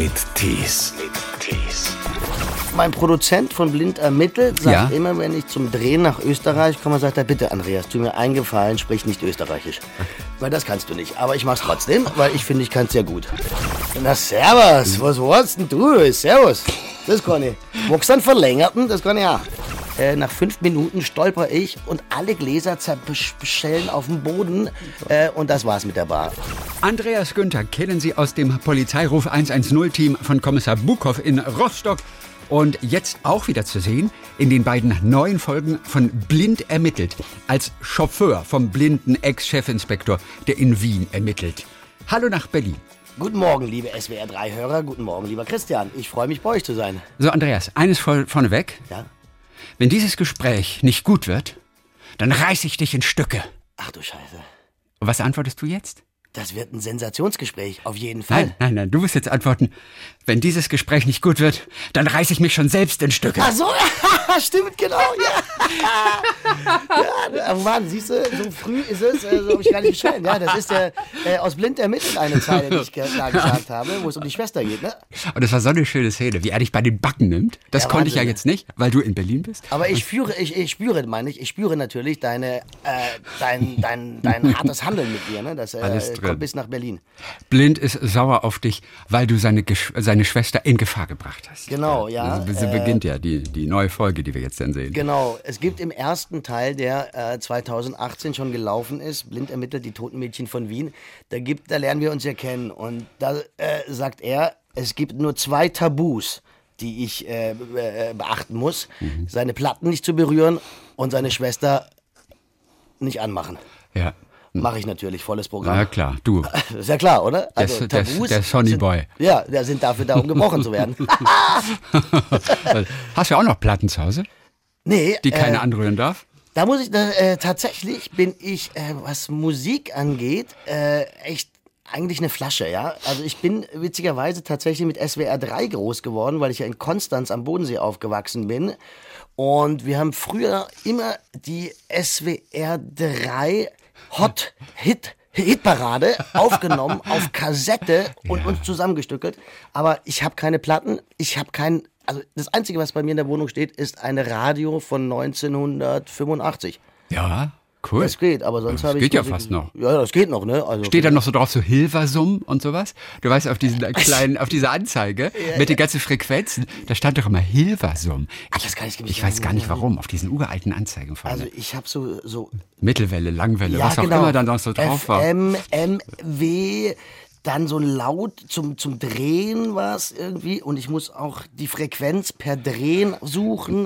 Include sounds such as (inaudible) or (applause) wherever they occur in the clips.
mit Tees. Tees. Mein Produzent von Blind ermittelt sagt Ja? immer, wenn ich zum Drehen nach Österreich komme, sagt er, bitte Andreas, tu mir einen Gefallen, sprich nicht Österreichisch. Weil das kannst du nicht. Aber ich mach's trotzdem, weil ich finde, ich kann's sehr gut. Na servus, was warst denn du? Servus. Das kann ich. Magst du einen verlängerten? Das kann ich auch. Äh, nach fünf Minuten stolper ich und alle Gläser zerschellen auf dem Boden. Äh, und das war's mit der Bar. Andreas Günther kennen Sie aus dem Polizeiruf 110-Team von Kommissar Bukow in Rostock. Und jetzt auch wieder zu sehen in den beiden neuen Folgen von Blind ermittelt. Als Chauffeur vom blinden Ex-Chefinspektor, der in Wien ermittelt. Hallo nach Berlin. Guten Morgen, liebe SWR3-Hörer. Guten Morgen, lieber Christian. Ich freue mich, bei euch zu sein. So, Andreas, eines vorneweg. Ja? Wenn dieses Gespräch nicht gut wird, dann reiß ich dich in Stücke. Ach du Scheiße. Und was antwortest du jetzt? Das wird ein Sensationsgespräch, auf jeden Fall. Nein, nein, nein, du musst jetzt antworten. Wenn dieses Gespräch nicht gut wird, dann reiß ich mich schon selbst in Stücke. Ach so, (laughs) stimmt, genau. Ja, (laughs) ja Mann, siehst du, so früh ist es, äh, so habe ich gar nicht beschrieben. Ja, das ist der äh, aus Blind ermittelt eine Zeile, die ich da gesagt habe, wo es um die Schwester geht. Ne? Und das war so eine schöne Szene, wie er dich bei den Backen nimmt. Das Ja, konnte ich ja Wahnsinn. jetzt nicht, weil du in Berlin bist. Aber ich spüre, ich, ich spüre, meine ich, ich spüre natürlich deine, äh, dein, dein, dein hartes Handeln mit dir. Ne? Das äh, Drin. kommt bis nach Berlin. Blind ist sauer auf dich, weil du seine, Gesch seine Schwester in Gefahr gebracht hast. Genau, ja. So, so Äh, beginnt ja die, die neue Folge, die wir jetzt dann sehen. Genau, es gibt im ersten Teil, der äh, 2018 schon gelaufen ist, blind ermittelt die toten Mädchen von Wien, da, gibt, da lernen wir uns ja kennen. Und da äh, sagt er, es gibt nur zwei Tabus, die ich äh, äh, beachten muss. Seine Platten nicht zu berühren und seine Schwester nicht anmachen. Ja. Mache ich natürlich, volles Programm. Na klar, du. (laughs) Ist ja klar, oder? Also Der- der- der Sonny sind, Boy. Ja, der sind dafür da, um gebrochen zu werden. (laughs) Hast du auch noch Platten zu Hause, nee, die keiner äh, anrühren darf? Da muss ich, äh, tatsächlich bin ich, äh, was Musik angeht, äh, echt eigentlich eine Flasche, ja. Also ich bin witzigerweise tatsächlich mit SWR 3 groß geworden, weil ich ja in Konstanz am Bodensee aufgewachsen bin. Und wir haben früher immer die SWR 3 Hot Hit Hitparade aufgenommen (laughs) auf Kassette und uns zusammengestückelt. Aber ich habe keine Platten, ich habe kein, also das Einzige, was bei mir in der Wohnung steht, ist ein Radio von 1985. Ja, cool. Das geht, aber sonst habe ich. geht ja fast noch. Ja, das geht noch, ne? Also Steht da noch so drauf, so Hilversum und sowas? Du weißt, auf diesen (laughs) kleinen, auf dieser Anzeige mit den ganzen Frequenzen, da stand doch immer Hilversum. Ach, das kann ich Ich weiß gar nicht warum, auf diesen uralten Anzeigen vorne. Also ich habe so, so Mittelwelle, Langwelle, ja, was auch genau. immer dann noch so drauf war. FM, MW, dann so laut zum, zum Drehen war es irgendwie und ich muss auch die Frequenz per Drehen suchen.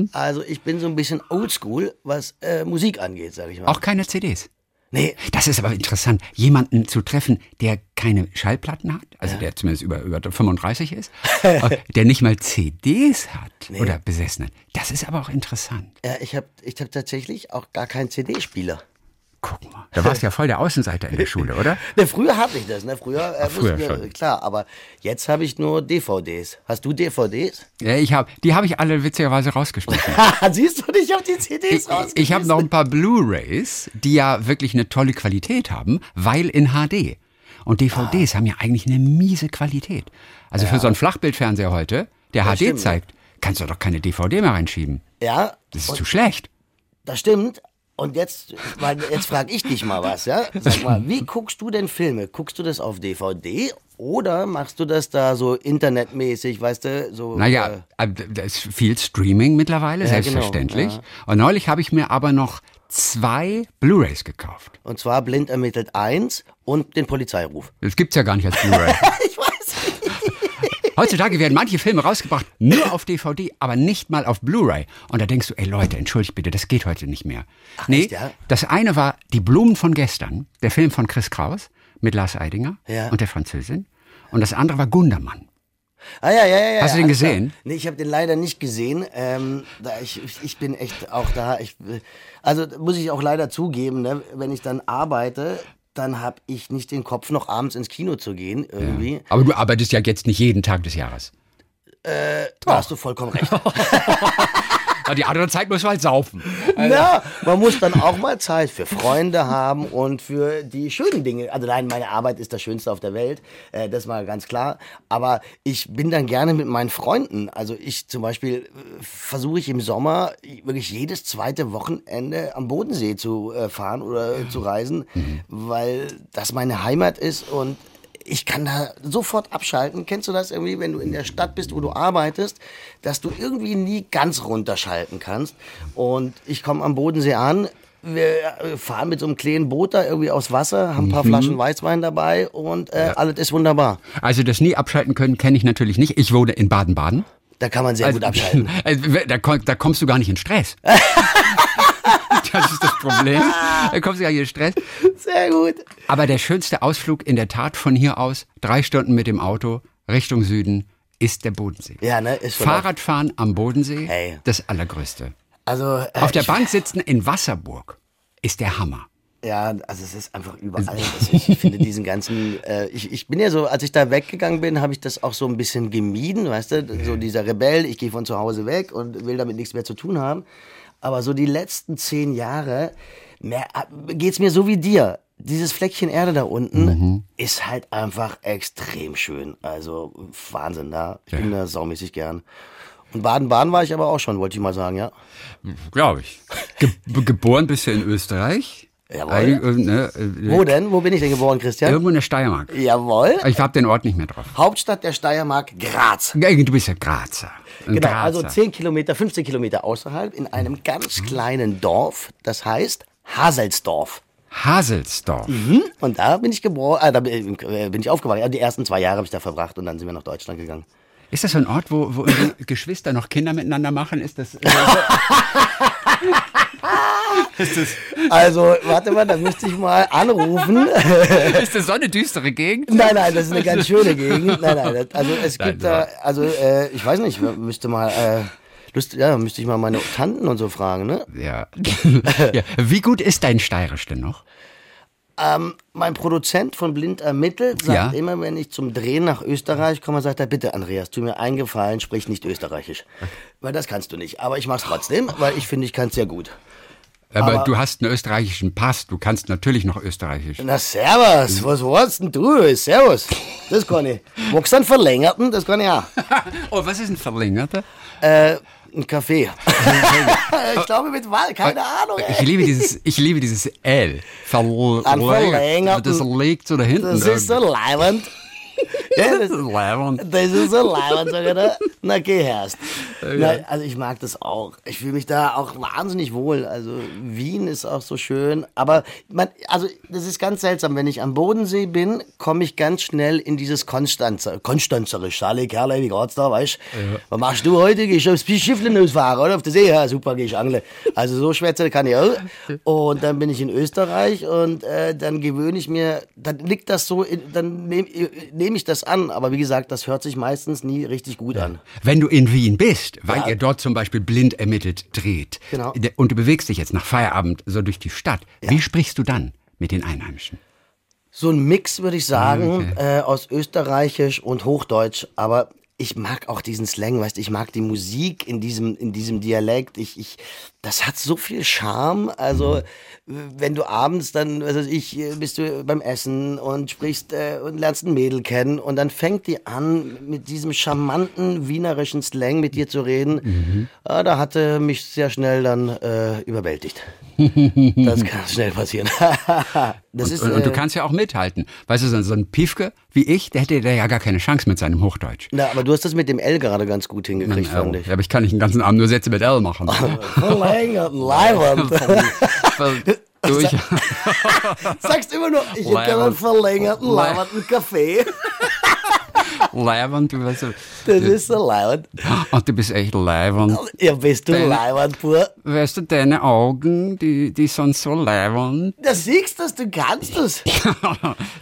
Mhm. Also ich bin so ein bisschen oldschool, was äh, Musik angeht, sage ich mal. Auch keine CDs. nee, Das ist aber interessant, jemanden zu treffen, der keine Schallplatten hat, also der zumindest über, über 35 ist, (laughs) der nicht mal CDs hat oder besessen hat. Das ist aber auch interessant. äh, ich habe ich hab tatsächlich auch gar keinen CD-Spieler. Guck mal. Da warst du ja voll der Außenseiter in der Schule, oder? (laughs) Ne, früher hatte ich das, ne? Früher, äh, früher mussten wir- schon. klar, aber jetzt habe ich nur DVDs. Hast du DVDs? Ja, ich hab, die habe ich alle witzigerweise rausgeschmissen. (laughs) Siehst du dich auf die CDs raus? Ich habe noch ein paar Blu-rays, die ja wirklich eine tolle Qualität haben, weil in HD. Und DVDs haben ja eigentlich eine miese Qualität. Also für so einen Flachbildfernseher heute, der HD stimmt, zeigt, kannst du doch keine DVD mehr reinschieben. Ja, Das ist zu schlecht. das stimmt. Und jetzt, weil jetzt frage ich dich mal was, ja? Sag mal, wie guckst du denn Filme? Guckst du das auf DVD oder machst du das da so internetmäßig, weißt du, so Naja, äh, da ist viel Streaming mittlerweile, Ja, selbstverständlich. genau, Und neulich habe ich mir aber noch zwei Blu-rays gekauft. äh, und zwar blind ermittelt 1 und den Polizeiruf. Das gibt's ja gar nicht als Blu-ray. (laughs) Ich weiß. Heutzutage werden manche Filme rausgebracht, nur auf DVD, aber nicht mal auf Blu-ray. Und da denkst du, ey Leute, entschuldigt bitte, das geht heute nicht mehr. nee, echt, ja? das eine war Die Blumen von gestern, der Film von Chris Kraus mit Lars Eidinger Ja. und der Französin. Und das andere war Gundermann. Ah ja, ja, ja. Hast du den alles klar. gesehen? Nee, ich habe den leider nicht gesehen. Ähm, da ich, ich bin echt auch da. Ich, also muss ich auch leider zugeben, ne, wenn ich dann arbeite, dann habe ich nicht den Kopf, noch abends ins Kino zu gehen irgendwie. Aber du arbeitest ja jetzt nicht jeden Tag des Jahres. Da hast du vollkommen recht. (laughs) Aber die andere Zeit muss man halt saufen. Ja, man muss dann auch mal Zeit für Freunde haben und für die schönen Dinge. Also nein, meine Arbeit ist das Schönste auf der Welt, äh, das mal ganz klar. Aber ich bin dann gerne mit meinen Freunden. Also ich zum Beispiel äh, versuche ich im Sommer wirklich jedes zweite Wochenende am Bodensee zu äh, fahren oder äh, zu reisen, weil das meine Heimat ist und ich kann da sofort abschalten. Kennst du das irgendwie, wenn du in der Stadt bist, wo du arbeitest, dass du irgendwie nie ganz runterschalten kannst? Und ich komme am Bodensee an. Wir äh, fahren mit so einem kleinen Boot da irgendwie aufs Wasser, haben ein paar Flaschen Weißwein dabei und äh, alles ist wunderbar. Also das nie abschalten können, kenne ich natürlich nicht. Ich wohne in Baden-Baden. Da kann man sehr gut abschalten. (laughs) Also, da kommst du gar nicht in Stress. (laughs) das ist das Problem. Da kommst du nicht in Stress. Sehr gut. Aber der schönste Ausflug in der Tat von hier aus, drei Stunden mit dem Auto Richtung Süden, ist der Bodensee. Ja, ne? Ist schon Fahrradfahren am Bodensee, Hey. das Allergrößte. Also, äh, Auf der Bank sitzen in Wasserburg ist der Hammer. Ja, also es ist einfach überall. Also ich, ich finde diesen ganzen, äh, ich, ich bin ja so, als ich da weggegangen bin, habe ich das auch so ein bisschen gemieden, weißt du, so dieser Rebell, ich gehe von zu Hause weg und will damit nichts mehr zu tun haben. Aber so die letzten zehn Jahre geht es mir so wie dir. Dieses Fleckchen Erde da unten ist halt einfach extrem schön. Also Wahnsinn da. Ich bin da saumäßig gern. Und Baden-Baden war ich aber auch schon, wollte ich mal sagen, ja. Glaube ich. Ge geboren bist du in Österreich. Jawohl. Eigentlich, ne, äh, Wo denn? Wo bin ich denn geboren, Christian? Irgendwo in der Steiermark. Jawohl. Ich habe den Ort nicht mehr drauf. Hauptstadt der Steiermark, Graz. Du bist ja Grazer. Genau, Grazer. also 10 Kilometer, 15 Kilometer außerhalb in einem ganz kleinen Dorf, das heißt Haselsdorf. Haselsdorf. Und da bin ich geboren, äh, da bin äh, ich aufgewachsen. Die ersten zwei Jahre habe ich da verbracht und dann sind wir nach Deutschland gegangen. Ist das so ein Ort, wo, wo (laughs) Geschwister noch Kinder miteinander machen? Ist das, (laughs) Also, warte mal, da müsste ich mal anrufen. (laughs) ist das so eine düstere Gegend? nein, nein, das ist eine ganz schöne Gegend. Nein, nein, also es Nein, gibt da, also äh, ich weiß nicht, müsste mal, äh, Lust, ja, müsste ich mal meine Tanten und so fragen, ne? Ja. ja. Wie gut ist dein Steirisch denn noch? Ähm, mein Produzent von Blind ermittelt sagt Ja. immer, wenn ich zum Drehen nach Österreich komme, sagt er, bitte Andreas, tu mir einen Gefallen, sprich nicht Österreichisch. Weil das kannst du nicht. Aber ich mach's trotzdem, weil ich finde, ich kann's sehr gut. Aber, Aber- du hast einen österreichischen Pass, du kannst natürlich noch Österreichisch. Na servus, was war's denn du? Servus. Das kann ich. Magst du einen verlängerten? Das kann ich auch. (laughs) Oh, was ist ein Verlängerter? Äh, ein Kaffee. (laughs) ich glaube mit Wal, keine Ahnung. Ich liebe dieses, ich liebe dieses L. Verl Ein verlängerten- Das liegt so da hinten. Das ist so leibend. Ja, das, Leibend. Das ist so leibend, sag ich da. Na, geh herst. Na, also ich mag das auch. Ich fühle mich da auch wahnsinnig wohl. Also Wien ist auch so schön. Aber man, also das ist ganz seltsam. Wenn ich am Bodensee bin, komme ich ganz schnell in dieses Konstanzer, Konstanzerisch. Sali Kerle, wie geht's da, weißt Was machst du heute? Gehst du aufs Schifflen ausfahren, oder? Auf der See? Ja, super, geh ich angeln. Also so schwätze kann ich auch. Und dann bin ich in Österreich und äh, dann gewöhne ich mir, dann liegt das so, in, dann nehme nehm ich das an. Aber wie gesagt, das hört sich meistens nie richtig gut an. Wenn du in Wien bist, weil Ja. ihr dort zum Beispiel blind ermittelt dreht, Genau. und du bewegst dich jetzt nach Feierabend so durch die Stadt, wie sprichst du dann mit den Einheimischen? So ein Mix, würde ich sagen, äh, aus Österreichisch und Hochdeutsch. Aber ich mag auch diesen Slang, weißt du, ich mag die Musik in diesem, in diesem Dialekt. Ich, ich, das hat so viel Charme. Also, wenn du abends dann, was weiß ich, äh, bist du beim Essen und sprichst äh, und lernst ein Mädel kennen und dann fängt die an, mit diesem charmanten wienerischen Slang mit dir zu reden. Ah, da hatte mich sehr schnell dann äh, überwältigt. (laughs) das kann schnell passieren. (laughs) das ist, Und, und du äh, kannst ja auch mithalten. Weißt du, so, ein Piefke wie ich, der hätte ja gar keine Chance mit seinem Hochdeutsch. Na, aber du hast das mit dem L gerade ganz gut hingekriegt, fand ich. Ja, aber ich kann nicht den ganzen Abend nur Sätze mit L machen. (laughs) Verlängerten Leibwand. (laughs) Durch. (laughs) Sagst immer nur, ich hätte gerne einen verlängerten Le- Leibwand Kaffee. (laughs) Leibend, du weißt du. Das ist so Leibwand. Und du bist echt leibend. Ja, bist du Deine- Leibwand pur. Weißt du, deine Augen, die, die sind so leibend. Das siehst du, du kannst es.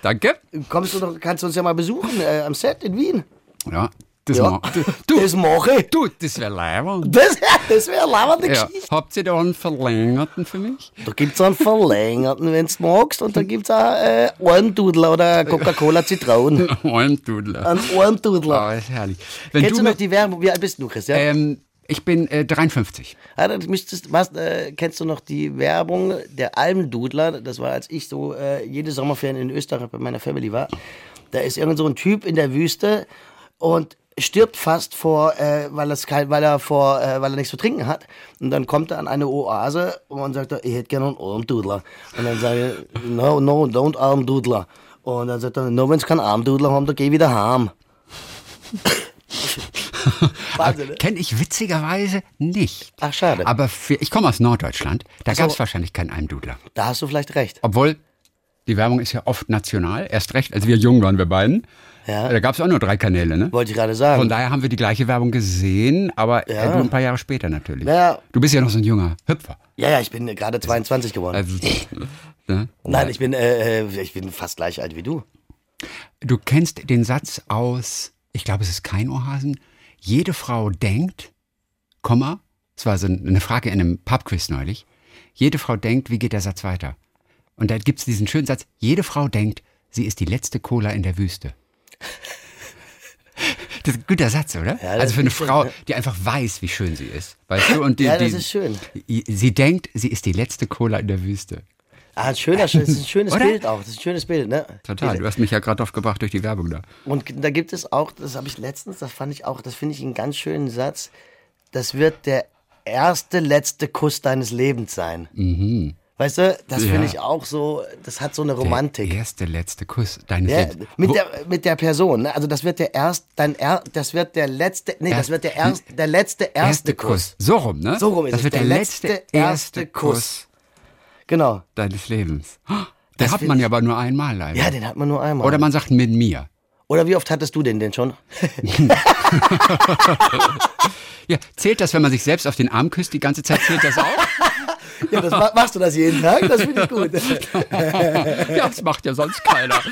Danke. Kommst du doch, kannst du uns ja mal besuchen äh, am Set in Wien. Ja, das Ja, ma- (laughs) du, das mache ich. du, das wäre leibend. Das, (laughs) das wäre eine leibende Ja. Geschichte. Habt ihr da einen verlängerten für mich? Da gibt's einen verlängerten, wenn du magst. Und da gibt's auch äh, Ohrendudler oder Coca-Cola Zitronen. (laughs) Ein Dudler. Ein Ohrendudler. Oh, ist herrlich. Wenn Kennst du noch die Werbung? Wie alt bist du, Christian? Ähm, Ich bin äh, 53. Ah, dann müsstest, was, äh, kennst du noch die Werbung der Almdudler? Das war, als ich so äh, jede Sommerferien in Österreich bei meiner Family war. Da ist irgend so ein Typ in der Wüste und stirbt fast vor, äh, weil, es kein, weil, er vor äh, weil er nichts zu trinken hat. Und dann kommt er an eine Oase und sagt, er, ich hätte gerne einen Armdudler. Und dann sage ich, no, no, don't Armdudler. Und dann sagt er, no, wenn es keinen Armdudler haben, dann geh ich wieder heim. (laughs) Wahnsinn, ne? Kenne ich witzigerweise nicht. Ach, schade. Aber für, ich komme aus Norddeutschland. Da so. gab es wahrscheinlich keinen Almdudler. Da hast du vielleicht recht. Obwohl, die Werbung ist ja oft national. Erst recht, als wir jung waren, wir beiden. Ja. Da gab es auch nur drei Kanäle, ne? Wollte ich gerade sagen. Von daher haben wir die gleiche Werbung gesehen, aber äh, Ja. du ein paar Jahre später natürlich. Ja. Du bist ja noch so ein junger Hüpfer. Ja, ja, ich bin äh, gerade 22 geworden. Also, (laughs) ne? Nein, ich bin, äh, äh, ich bin fast gleich alt wie du. Du kennst den Satz aus, ich glaube, es ist kein Ohrhasen. Jede Frau denkt, Komma, es war so eine Frage in einem Pubquiz neulich. Jede Frau denkt, wie geht der Satz weiter? Und da gibt es diesen schönen Satz, jede Frau denkt, sie ist die letzte Cola in der Wüste. Das ist ein guter Satz, oder? Ja, also für eine Frau, die einfach weiß, wie schön sie ist. Weißt du? Und die, Ja, das die, ist schön. Sie denkt, sie ist die letzte Cola in der Wüste. Ah, ein schöner, das ist ein schönes? Bild auch. Das ist ein schönes Bild, ne? Total. Du hast mich ja gerade drauf gebracht durch die Werbung da. Und da gibt es auch, das habe ich letztens, das fand ich auch, das finde ich einen ganz schönen Satz. Das wird der erste, letzte Kuss deines Lebens sein. Weißt du, das Ja. finde ich auch so, das hat so eine Romantik. Der erste, letzte Kuss deines Ja, Lebens. mit, der, mit der Person, ne? Also das wird der erst, dein er, das wird der letzte, nee, das Erst- wird der erst, der letzte erste Kuss. So rum, ne? So rum ist das es. wird der, Der letzte, letzte erste erste Kuss Kuss. Genau. deines Lebens. Den Das hat man ja aber nur einmal leider. Ja, den hat man nur einmal. Oder man sagt mit mir. Oder wie oft hattest du den denn schon? (laughs) Ja, zählt das, wenn man sich selbst auf den Arm küsst, die ganze Zeit zählt das auch? (laughs) Ja, das, ma- machst du das jeden Tag? Das finde ich gut. (laughs) ja, das macht ja sonst keiner. (laughs)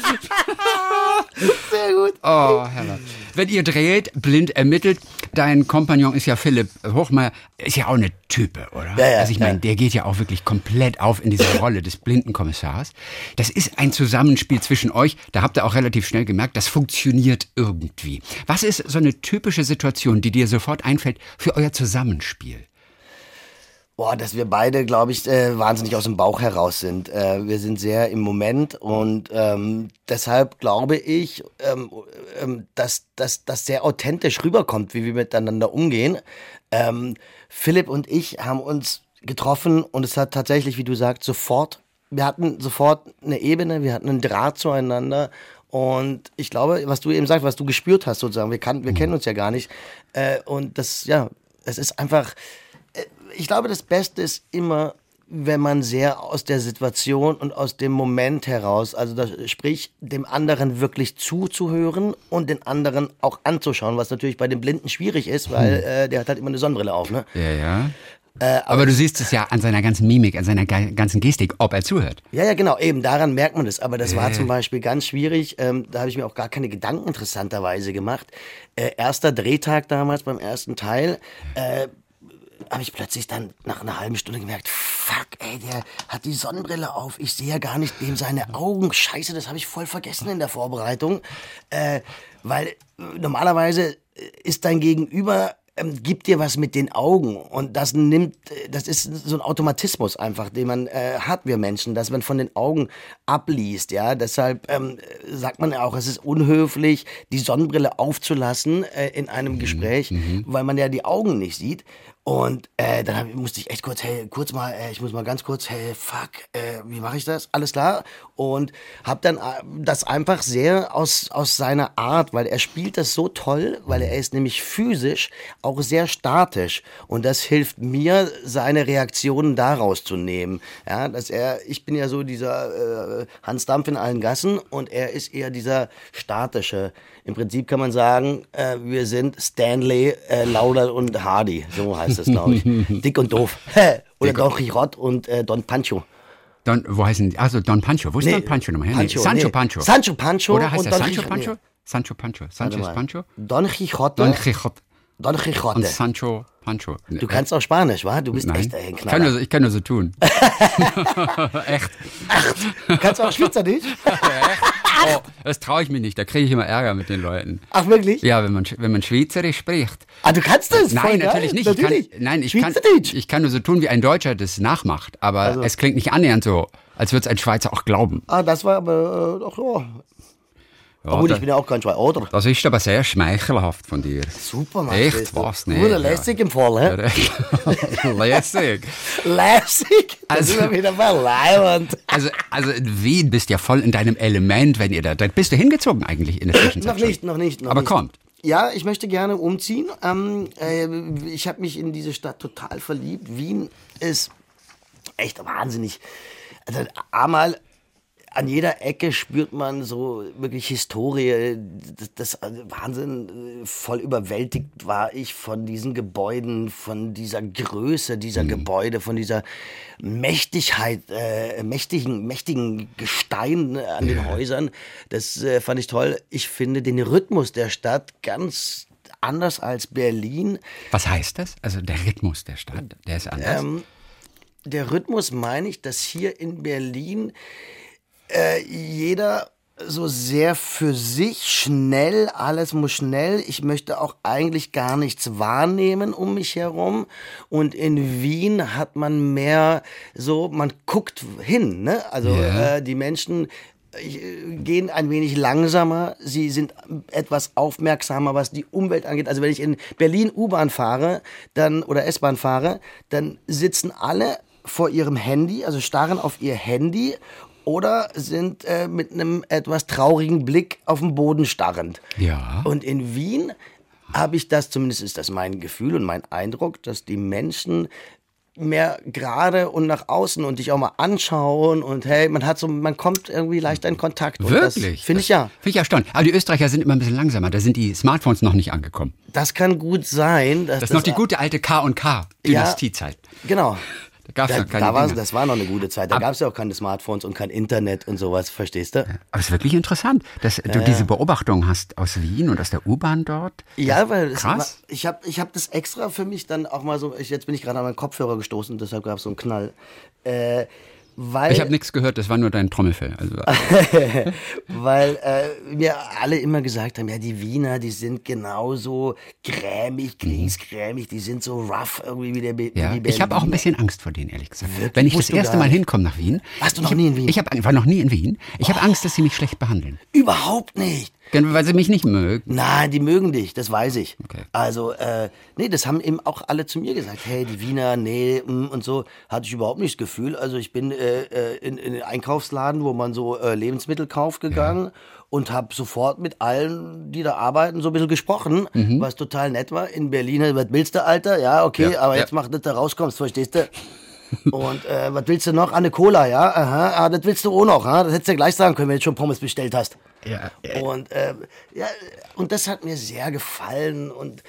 Sehr gut. Oh, Herr. Wenn ihr dreht, blind ermittelt, dein Kompagnon ist ja Philipp Hochmeier, ist ja auch eine Type, oder? Ja, ja, also ich meine, ja. der geht ja auch wirklich komplett auf in dieser Rolle des blinden Kommissars. Das ist ein Zusammenspiel zwischen euch, da habt ihr auch relativ schnell gemerkt, das funktioniert irgendwie. Was ist so eine typische Situation, die dir sofort einfällt für euer Zusammenspiel? Boah, dass wir beide, glaube ich, äh, wahnsinnig aus dem Bauch heraus sind. Äh, wir sind sehr im Moment und ähm, deshalb glaube ich, ähm, ähm, dass das sehr authentisch rüberkommt, wie wir miteinander umgehen. Ähm, Philipp und ich haben uns getroffen und es hat tatsächlich, wie du sagst, sofort, wir hatten sofort eine Ebene, wir hatten einen Draht zueinander und ich glaube, was du eben sagst, was du gespürt hast sozusagen, wir, kann, wir kennen uns ja gar nicht äh, und das, ja, es ist einfach, ich glaube, das Beste ist immer, wenn man sehr aus der Situation und aus dem Moment heraus, also das, sprich, dem anderen wirklich zuzuhören und den anderen auch anzuschauen, was natürlich bei den Blinden schwierig ist, weil äh, der hat halt immer eine Sonnenbrille auf, ne? Ja, ja. aber, du siehst es ja an seiner ganzen Mimik, an seiner ga- ganzen Gestik, ob er zuhört. Ja, ja, genau, eben, daran merkt man das. Aber das war zum Beispiel ganz schwierig. Ähm, da habe ich mir auch gar keine Gedanken interessanterweise gemacht. Äh, erster Drehtag damals beim ersten Teil. Habe ich plötzlich dann nach einer halben Stunde gemerkt, fuck, ey, der hat die Sonnenbrille auf. Ich sehe ja gar nicht dem seine Augen. Scheiße, das habe ich voll vergessen in der Vorbereitung. Äh, weil äh, normalerweise äh, ist dein Gegenüber ähm, gibt dir was mit den Augen und das nimmt, äh, das ist so ein Automatismus einfach, den man äh, hat, wir Menschen, dass man von den Augen abliest, ja. Deshalb ähm, sagt man ja auch, es ist unhöflich, die Sonnenbrille aufzulassen äh, in einem Gespräch, weil man ja die Augen nicht sieht. Und äh, dann hab, musste ich echt kurz, hey, kurz mal, äh, ich muss mal ganz kurz, hey, fuck, äh, wie mache ich das? Alles klar? Und hab dann äh, das einfach sehr aus, aus seiner Art, weil er spielt das so toll, weil er ist nämlich physisch auch sehr statisch. Und das hilft mir, seine Reaktionen daraus zu nehmen. Ja, dass er, ich bin ja so dieser äh, Hans Dampf in allen Gassen und er ist eher dieser statische. Im Prinzip kann man sagen, äh, wir sind Stanley, äh, Lauder und Hardy. So heißt es, glaube ich. (laughs) Dick und doof. (laughs) Oder Don Quixote und äh, Don Pancho. Don, wo heißen die? Also Don Pancho. Wo ist Nee, Don Pancho nochmal? Pancho, Sancho nee. Pancho. Sancho Pancho Oder heißt und er Don Sancho. Pancho? Nee. Sancho Pancho. Sanchez mal. Pancho? Don Quixote Don Quixote. Don Quixote. Und Sancho Pancho. Du kannst auch Spanisch, wa? Du bist Nein. echt ein ich, kann Knaller. nur, ich kann nur so tun. (laughs) (laughs) Echt. Du kannst auch Schweizerdeutsch? (laughs) Oh, das traue ich mir nicht. Da kriege ich immer Ärger mit den Leuten. Ach, wirklich? Ja, wenn man, wenn man Schweizerisch spricht. Ah, du kannst das? Nein, natürlich nicht. Natürlich. Ich kann, nein, ich kann, ich kann nur so tun, wie ein Deutscher das nachmacht. Aber Also. es klingt nicht annähernd so, als würde es ein Schweizer auch glauben. Ah, das war aber äh, doch, ja. Ja, Obwohl, ich bin ja auch kein Schweizer, oder? das ist aber sehr schmeichelhaft von dir. Super, Mann. Echt? Was? Wurde ja. lässig im Fall, hä? (laughs) Lässig. (laughs) Lässig? Das Also- ist ja wieder mal leibend. (laughs) Also, also in Wien bist du ja voll in deinem Element, wenn ihr da. Da bist du hingezogen eigentlich in der Zwischenzeit. Noch nicht, noch nicht. Noch Aber nicht. kommt. Ja, ich möchte gerne umziehen. Ähm, äh, ich habe mich in diese Stadt total verliebt. Wien ist echt wahnsinnig. Also einmal an jeder Ecke spürt man so wirklich Historie. Das, das also Wahnsinn. äh, Voll überwältigt war ich von diesen Gebäuden, von dieser Größe dieser Gebäude, von dieser Mächtigkeit, äh, mächtigen, mächtigen Gestein äh, an den Häusern. Das äh, fand ich toll. Ich finde den Rhythmus der Stadt ganz anders als Berlin. Was heißt das? Also der Rhythmus der Stadt, der ist anders. Ähm, der Rhythmus meine ich, dass hier in Berlin äh, jeder so sehr für sich schnell, alles muss schnell. Ich möchte auch eigentlich gar nichts wahrnehmen um mich herum. Und in Wien hat man mehr so, man guckt hin. Ne? Also Ja. äh, die Menschen äh, gehen ein wenig langsamer, sie sind etwas aufmerksamer, was die Umwelt angeht. Also wenn ich in Berlin U-Bahn fahre, dann oder S-Bahn fahre, dann sitzen alle vor ihrem Handy, also starren auf ihr Handy oder sind äh, mit einem etwas traurigen Blick auf den Boden starrend. Ja. Und in Wien habe ich das, zumindest ist das mein Gefühl und mein Eindruck, dass die Menschen mehr gerade und nach außen und dich auch mal anschauen und hey, man hat so, man kommt irgendwie leicht in Kontakt. Und Wirklich? Finde ich ja. Finde ich erstaunlich. Aber die Österreicher sind immer ein bisschen langsamer. Da sind die Smartphones noch nicht angekommen. Das kann gut sein. Dass Das ist noch die gute alte K&K-Dynastiezeit. Genau. Da gab's Da, noch keine da war, das war noch eine gute Zeit. Da gab es ja auch keine Smartphones und kein Internet und sowas, verstehst du? Aber es ist wirklich interessant, dass du diese Beobachtung hast aus Wien und aus der U-Bahn dort. Ja, weil Krass. War, ich habe ich hab das extra für mich dann auch mal so, ich, jetzt bin ich gerade an meinen Kopfhörer gestoßen, deshalb gab es so einen Knall. Äh, weil, Ich habe nichts gehört, das war nur dein Trommelfell. Also, (laughs) weil äh, mir alle immer gesagt haben, ja, die Wiener, die sind genauso grämig, kriegsgrämig, die sind so rough irgendwie wie der Be ja. wie Ich habe auch ein bisschen Angst vor denen, ehrlich gesagt. Wirklich? Wenn ich Musst das erste Mal hinkomme nach Wien. Warst du noch hab, nie in Wien? Ich hab, war noch nie in Wien. Ich habe Angst, dass sie mich schlecht behandeln. Überhaupt nicht. Weil sie mich nicht mögen. Nein, die mögen dich, das weiß ich. Okay. Also, äh, nee, das haben eben auch alle zu mir gesagt. Hey, die Wiener, nee, mm, und so. Hatte ich überhaupt nicht das Gefühl. Also, ich bin äh, äh, in, in den Einkaufsladen, wo man so äh, Lebensmittel kauft, gegangen und habe sofort mit allen, die da arbeiten, so ein bisschen gesprochen, was total nett war. In Berlin, was willst du, Alter? Ja, okay, Mhm. Ja, aber ja. jetzt mach, dass du rauskommst, verstehst du? Und äh, was willst du noch? Eine Cola, ja? Aha, ah, das willst du auch noch, ha? Das hättest du ja gleich sagen können, wenn du schon Pommes bestellt hast. Ja, Und, äh, ja, und das hat mir sehr gefallen. Und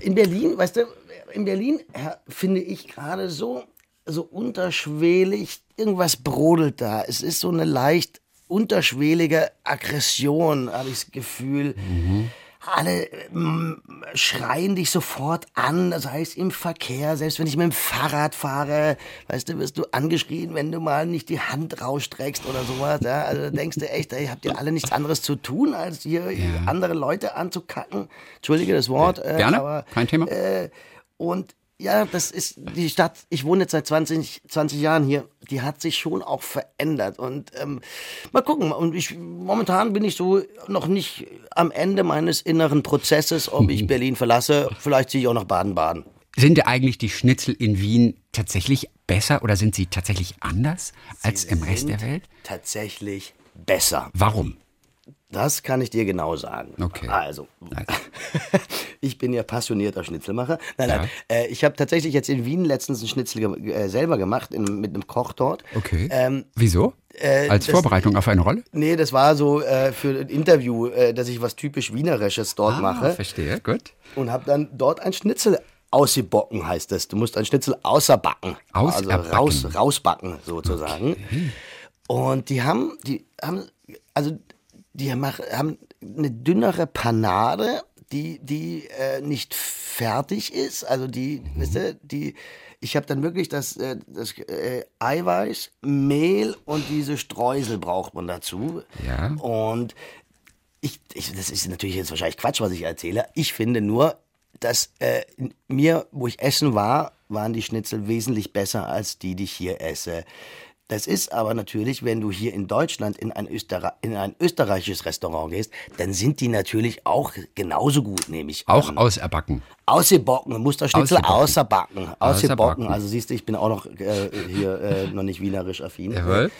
in Berlin, weißt du, in Berlin ja, finde ich gerade so, so unterschwellig, irgendwas brodelt da. Es ist so eine leicht unterschwellige Aggression, habe ich das Gefühl. Alle ähm, schreien dich sofort an, das heißt im Verkehr, selbst wenn ich mit dem Fahrrad fahre, weißt du, wirst du angeschrien, wenn du mal nicht die Hand rausstreckst oder sowas. Ja? Also denkst du echt, ey, habt ihr alle nichts anderes zu tun, als hier andere Leute anzukacken? Entschuldige das Wort. Äh, Gerne, aber, kein Thema. Äh, und ja, das ist die Stadt, ich wohne jetzt seit 20, 20 Jahren hier, die hat sich schon auch verändert. Und ähm, mal gucken, und ich, momentan bin ich so noch nicht am Ende meines inneren Prozesses, ob ich (laughs) Berlin verlasse. Vielleicht ziehe ich auch nach Baden-Baden. Sind eigentlich die Schnitzel in Wien tatsächlich besser oder sind sie tatsächlich anders als im Rest der Welt? Tatsächlich besser. Warum? Das kann ich dir genau sagen. Okay. Also, Also. (laughs) ich bin ja passionierter Schnitzelmacher. Nein, nein. Äh, ich habe tatsächlich jetzt in Wien letztens einen Schnitzel ge äh, selber gemacht, in, mit einem Koch dort. Okay. Ähm, Wieso? äh, als das- Vorbereitung auf eine Rolle? Nee, das war so äh, für ein Interview, äh, dass ich was typisch Wienerisches dort Ah, mache. verstehe, gut. Und habe dann dort ein Schnitzel ausgebocken, heißt es. Du musst ein Schnitzel außerbacken. Also Außerbacken. raus, rausbacken, sozusagen. Und die haben, die haben, also die haben eine dünnere Panade, die, die äh, nicht fertig ist. Also die, mhm. wisst ihr, die, ich habe dann wirklich das, äh, das äh, Eiweiß, Mehl und diese Streusel braucht man dazu. Ja. Und ich, ich, das ist natürlich jetzt wahrscheinlich Quatsch, was ich erzähle. Ich finde nur, dass äh, mir, wo ich essen war, waren die Schnitzel wesentlich besser als die, die ich hier esse. Das ist aber natürlich, wenn du hier in Deutschland in ein, Österreich, in ein österreichisches Restaurant gehst, dann sind die natürlich auch genauso gut, nehme ich Auch an. auserbacken. Ausgebacken, Musterschnitzel außerbacken. Ausgebacken. Also siehst du, ich bin auch noch äh, hier äh, noch nicht wienerisch affin. Jawohl.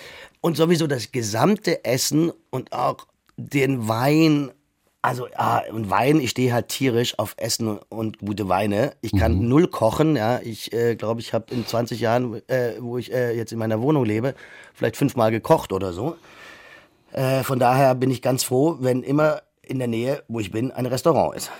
Und sowieso das gesamte Essen und auch den Wein also, ah, und Wein, ich stehe halt tierisch auf Essen und gute Weine. Ich kann mhm. null kochen, ja. Ich äh, glaube, ich habe in 20 Jahren, äh, wo ich äh, jetzt in meiner Wohnung lebe, vielleicht fünfmal gekocht oder so. Äh, von daher bin ich ganz froh, wenn immer in der Nähe, wo ich bin, ein Restaurant ist.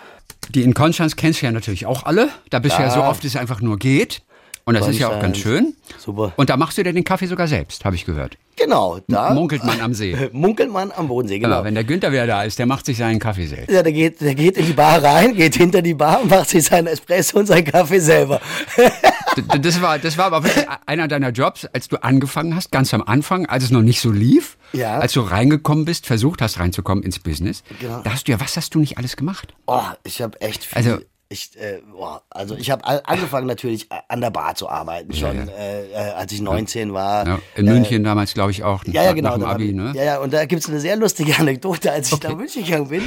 Die in Konstanz kennst du ja natürlich auch alle. Da bist du ja so oft, es einfach nur geht. Und das ist ja auch ganz schön. Super. Und da machst du dir den Kaffee sogar selbst, habe ich gehört. Genau, da. Munkelt man am See. (laughs) Munkelt man am Bodensee, genau. Aber wenn der Günther wieder da ist, der macht sich seinen Kaffee selbst. Ja, der geht, der geht in die Bar rein, geht hinter die Bar und macht sich seinen Espresso und seinen Kaffee selber. (laughs) das, war, das war aber wirklich einer deiner Jobs, als du angefangen hast, ganz am Anfang, als es noch nicht so lief. Ja. Als du reingekommen bist, versucht hast reinzukommen ins Business. Genau. Da hast du ja, was hast du nicht alles gemacht? Oh, ich habe echt viel. Also, ich, äh, boah, also ich habe angefangen natürlich an der Bar zu arbeiten schon, Ja, ja. Äh, äh, als ich 19 war. ja, in München damals, glaube ich, auch. Ja, ja, genau. Nach Abi, ich, ne? Ja, ja, und da gibt's eine sehr lustige Anekdote. Als ich nach München gegangen bin,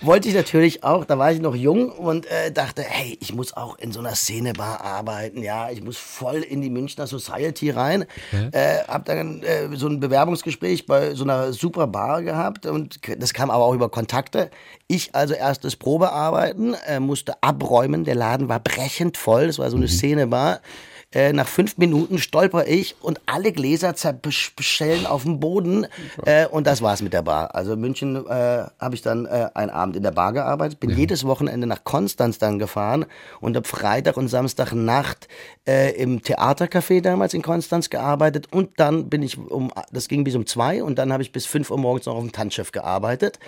wollte ich natürlich auch, da war ich noch jung und äh, dachte, hey, ich muss auch in so einer Szenebar arbeiten, ja, ich muss voll in die Münchner Society rein. Äh, hab dann äh, so ein Bewerbungsgespräch bei so einer super Bar gehabt und das kam aber auch über Kontakte. Ich also erstes Probearbeiten, äh, musste abräumen, der Laden war brechend voll, das war so eine Szenebar. Äh, nach fünf Minuten stolper ich und alle Gläser zerbeschellen auf dem Boden. Äh, und das war's mit der Bar. Also in München äh, habe ich dann äh, einen Abend in der Bar gearbeitet, bin jedes Wochenende nach Konstanz dann gefahren und habe Freitag und Samstagnacht äh, im Theatercafé damals in Konstanz gearbeitet. Und dann bin ich um, das ging bis um zwei und dann habe ich bis fünf Uhr morgens noch auf dem Tanzschiff gearbeitet.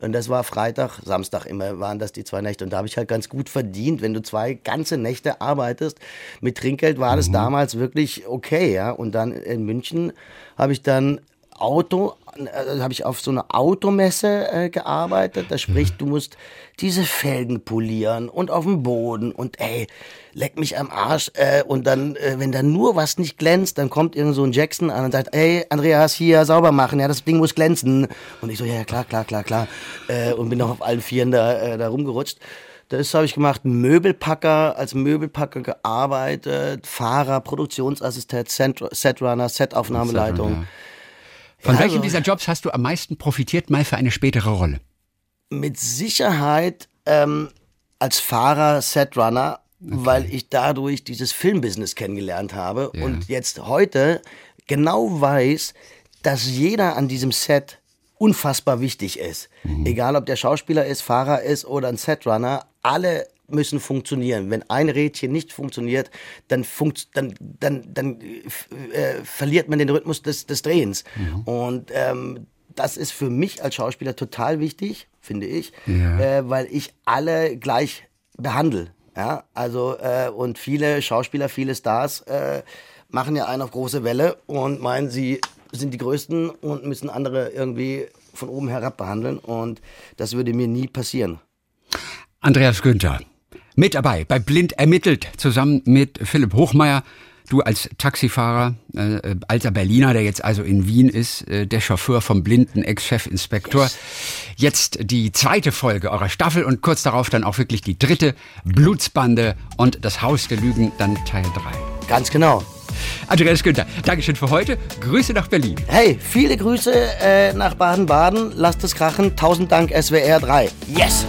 Und das war Freitag, Samstag immer waren das die zwei Nächte. Und da habe ich halt ganz gut verdient. Wenn du zwei ganze Nächte arbeitest, mit Trinkgeld war das damals wirklich okay, ja. Und dann in München habe ich dann Auto, äh, habe ich auf so einer Automesse äh, gearbeitet. Da spricht, du musst diese Felgen polieren und auf dem Boden und ey, leck mich am Arsch. Äh, und dann, äh, wenn da nur was nicht glänzt, dann kommt irgend so ein Jackson an und sagt, ey, Andreas, hier sauber machen, ja, das Ding muss glänzen. Und ich so, ja, klar, klar, klar, klar. Äh, und bin noch auf allen Vieren da, äh, da rumgerutscht. Das habe ich gemacht, Möbelpacker, als Möbelpacker gearbeitet, Fahrer, Produktionsassistent, Set- Setrunner, Setaufnahmeleitung. Ja. Von Ja, welchem also- dieser Jobs hast du am meisten profitiert, mal für eine spätere Rolle? Mit Sicherheit ähm, als Fahrer, Setrunner, weil ich dadurch dieses Filmbusiness kennengelernt habe Ja. und jetzt heute genau weiß, dass jeder an diesem Set unfassbar wichtig ist. Egal ob der Schauspieler ist, Fahrer ist oder ein Setrunner, alle müssen funktionieren. Wenn ein Rädchen nicht funktioniert, dann, funkt, dann, dann, dann äh, verliert man den Rhythmus des, des Drehens. Und ähm, das ist für mich als Schauspieler total wichtig, finde ich, Ja. äh, weil ich alle gleich behandle. Ja, also äh, und viele Schauspieler, viele Stars äh, machen ja einen auf große Welle und meinen, sie sind die Größten und müssen andere irgendwie von oben herab behandeln und das würde mir nie passieren. Andreas Günther, mit dabei bei Blind ermittelt, zusammen mit Philipp Hochmeier. Du als Taxifahrer, äh, alter Berliner, der jetzt also in Wien ist, äh, der Chauffeur vom blinden Ex-Chefinspektor. Jetzt die zweite Folge eurer Staffel und kurz darauf dann auch wirklich die dritte, Blutsbande und das Haus der Lügen, dann Teil 3. Ganz genau. Andreas Günther, Dankeschön für heute. Grüße nach Berlin. Hey, viele Grüße äh, nach Baden-Baden. Lasst es krachen. Tausend Dank SWR 3. Yes!